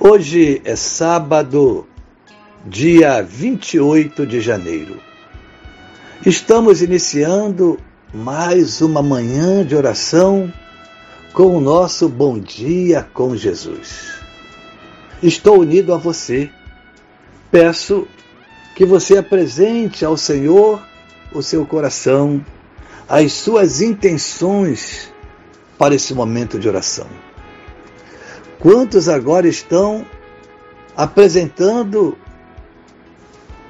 Hoje é sábado, dia 28 de janeiro. Estamos iniciando mais uma manhã de oração com o nosso Bom Dia com Jesus. Estou unido a você. Peço que você apresente ao Senhor o seu coração, as suas intenções para esse momento de oração. Quantos agora estão apresentando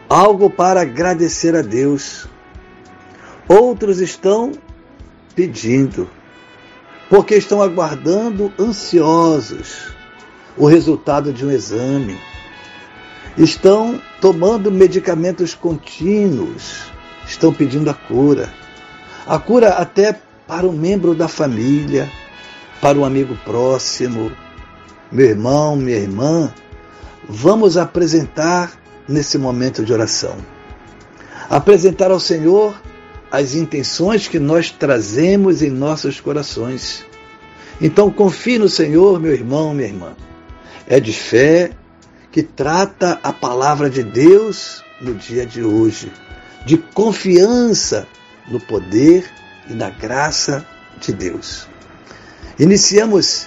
algo para agradecer a Deus? Outros estão pedindo, porque estão aguardando ansiosos o resultado de um exame. Estão tomando medicamentos contínuos, estão pedindo a cura. A cura até para um membro da família, para um amigo próximo, meu irmão, minha irmã, vamos apresentar nesse momento de oração. Apresentar ao Senhor as intenções que nós trazemos em nossos corações. Então confie no Senhor, meu irmão, minha irmã. É de fé que trata a palavra de Deus no dia de hoje, de confiança no poder e na graça de Deus. Iniciamos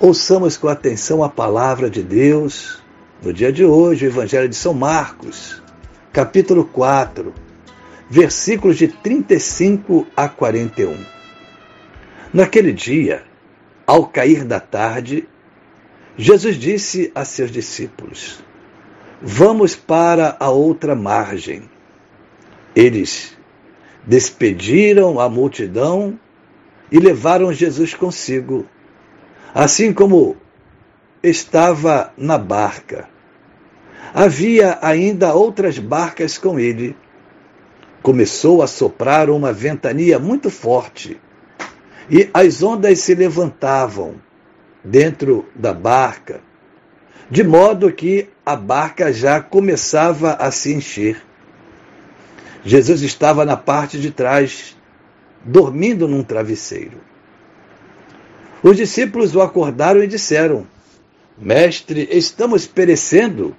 Ouçamos com atenção a palavra de Deus no dia de hoje, o Evangelho de São Marcos, capítulo 4, versículos de 35 a 41. Naquele dia, ao cair da tarde, Jesus disse a seus discípulos: Vamos para a outra margem. Eles despediram a multidão e levaram Jesus consigo assim como estava na barca. Havia ainda outras barcas com ele. Começou a soprar uma ventania muito forte e as ondas se levantavam dentro da barca, de modo que a barca já começava a se encher. Jesus estava na parte de trás, dormindo num travesseiro. Os discípulos o acordaram e disseram: Mestre, estamos perecendo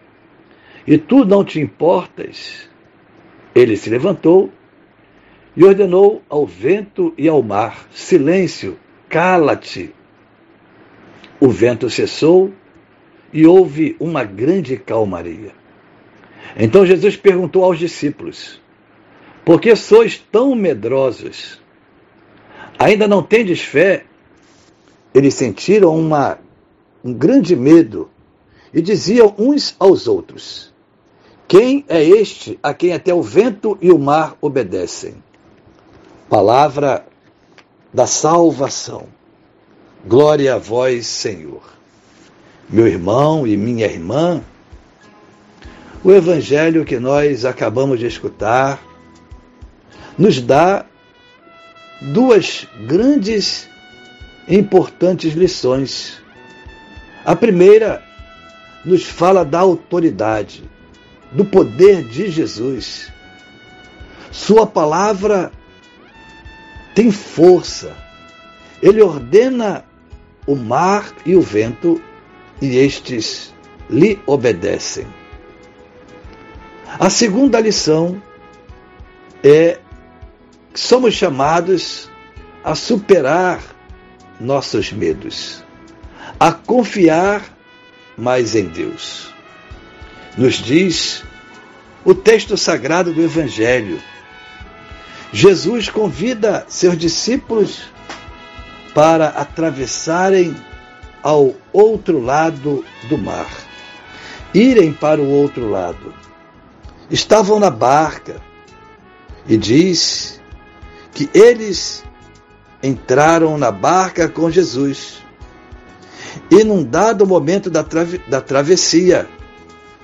e tu não te importas. Ele se levantou e ordenou ao vento e ao mar: Silêncio, cala-te. O vento cessou e houve uma grande calmaria. Então Jesus perguntou aos discípulos: Por que sois tão medrosos? Ainda não tendes fé? Eles sentiram uma, um grande medo e diziam uns aos outros: Quem é este a quem até o vento e o mar obedecem? Palavra da salvação. Glória a vós, Senhor. Meu irmão e minha irmã, o evangelho que nós acabamos de escutar nos dá duas grandes importantes lições. A primeira nos fala da autoridade. do poder de Jesus. Sua palavra tem força. Ele ordena o mar e o vento e estes lhe obedecem. A segunda lição é que somos chamados a superar nossos medos, a confiar mais em Deus. Nos diz o texto sagrado do Evangelho. Jesus convida seus discípulos para atravessarem ao outro lado do mar, irem para o outro lado. Estavam na barca e diz que eles entraram na barca com Jesus. E num dado momento da, trave da travessia,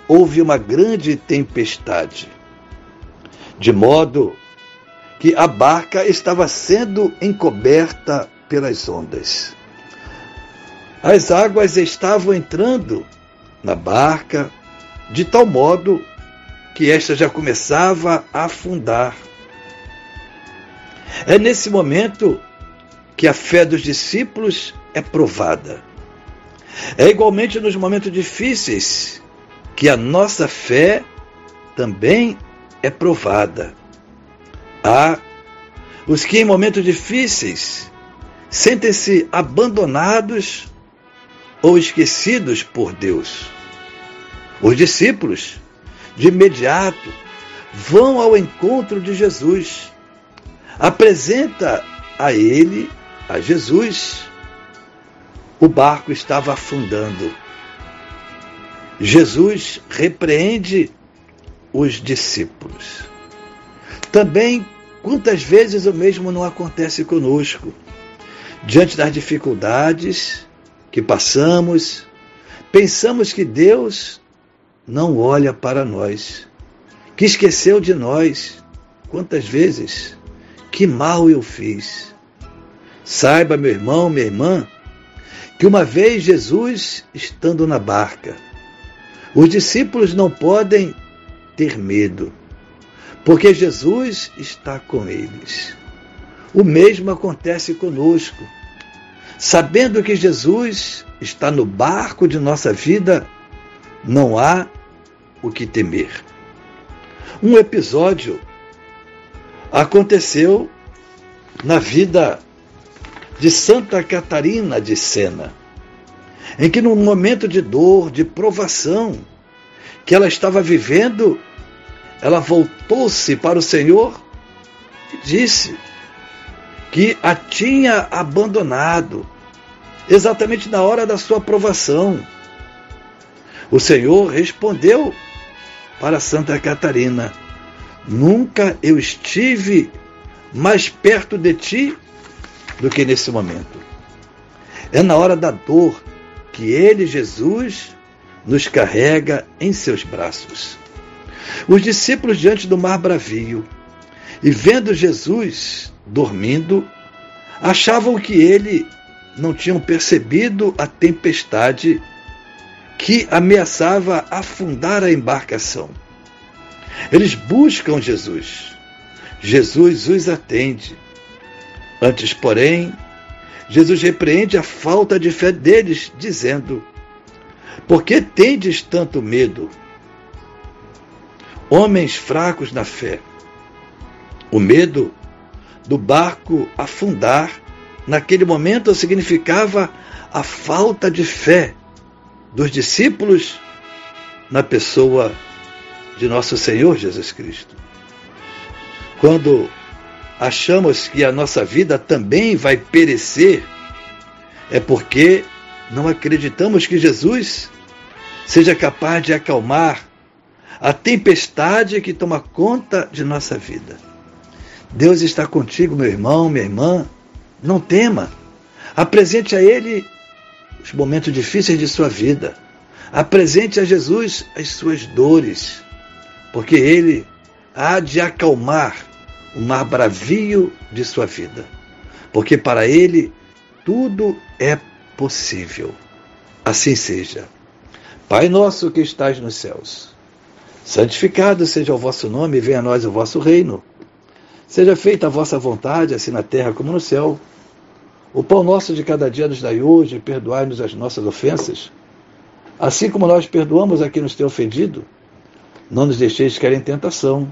houve uma grande tempestade, de modo que a barca estava sendo encoberta pelas ondas. As águas estavam entrando na barca de tal modo que esta já começava a afundar. É nesse momento que a fé dos discípulos é provada. É igualmente nos momentos difíceis que a nossa fé também é provada. Há os que em momentos difíceis sentem-se abandonados ou esquecidos por Deus. Os discípulos, de imediato, vão ao encontro de Jesus, apresenta a ele, a Jesus, o barco estava afundando. Jesus repreende os discípulos. Também, quantas vezes o mesmo não acontece conosco? Diante das dificuldades que passamos, pensamos que Deus não olha para nós, que esqueceu de nós. Quantas vezes? Que mal eu fiz. Saiba, meu irmão, minha irmã, que uma vez Jesus estando na barca, os discípulos não podem ter medo, porque Jesus está com eles. O mesmo acontece conosco. Sabendo que Jesus está no barco de nossa vida, não há o que temer. Um episódio aconteceu na vida de Santa Catarina de Sena, em que num momento de dor, de provação que ela estava vivendo, ela voltou-se para o Senhor e disse que a tinha abandonado exatamente na hora da sua provação. O Senhor respondeu para Santa Catarina: Nunca eu estive mais perto de ti do que nesse momento. É na hora da dor que Ele, Jesus, nos carrega em seus braços. Os discípulos diante do mar bravio e vendo Jesus dormindo, achavam que ele não tinham percebido a tempestade que ameaçava afundar a embarcação. Eles buscam Jesus. Jesus os atende. Antes, porém, Jesus repreende a falta de fé deles, dizendo: Por que tendes tanto medo? Homens fracos na fé. O medo do barco afundar, naquele momento, significava a falta de fé dos discípulos na pessoa de nosso Senhor Jesus Cristo. Quando achamos que a nossa vida também vai perecer, é porque não acreditamos que Jesus seja capaz de acalmar a tempestade que toma conta de nossa vida. Deus está contigo, meu irmão, minha irmã. Não tema. Apresente a Ele os momentos difíceis de sua vida. Apresente a Jesus as suas dores, porque Ele há de acalmar o mar bravio de sua vida. Porque para Ele tudo é possível. Assim seja. Pai nosso que estás nos céus, Santificado seja o vosso nome, venha a nós o vosso reino. Seja feita a vossa vontade, assim na terra como no céu. O pão nosso de cada dia nos dai hoje, perdoai-nos as nossas ofensas, assim como nós perdoamos a quem nos tem ofendido. Não nos deixeis cair em tentação,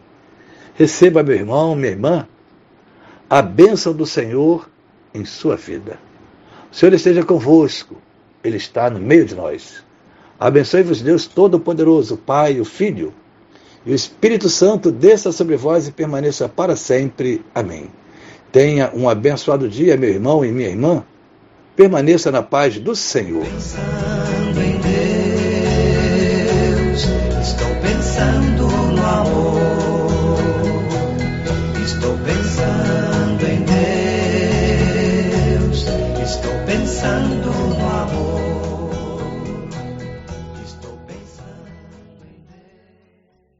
Receba, meu irmão, minha irmã, a bênção do Senhor em sua vida. O Senhor esteja convosco, Ele está no meio de nós. Abençoe-vos, Deus Todo-Poderoso, Pai, o Filho e o Espírito Santo desça sobre vós e permaneça para sempre. Amém. Tenha um abençoado dia, meu irmão e minha irmã. Permaneça na paz do Senhor. Pensando em Deus, estou pensando.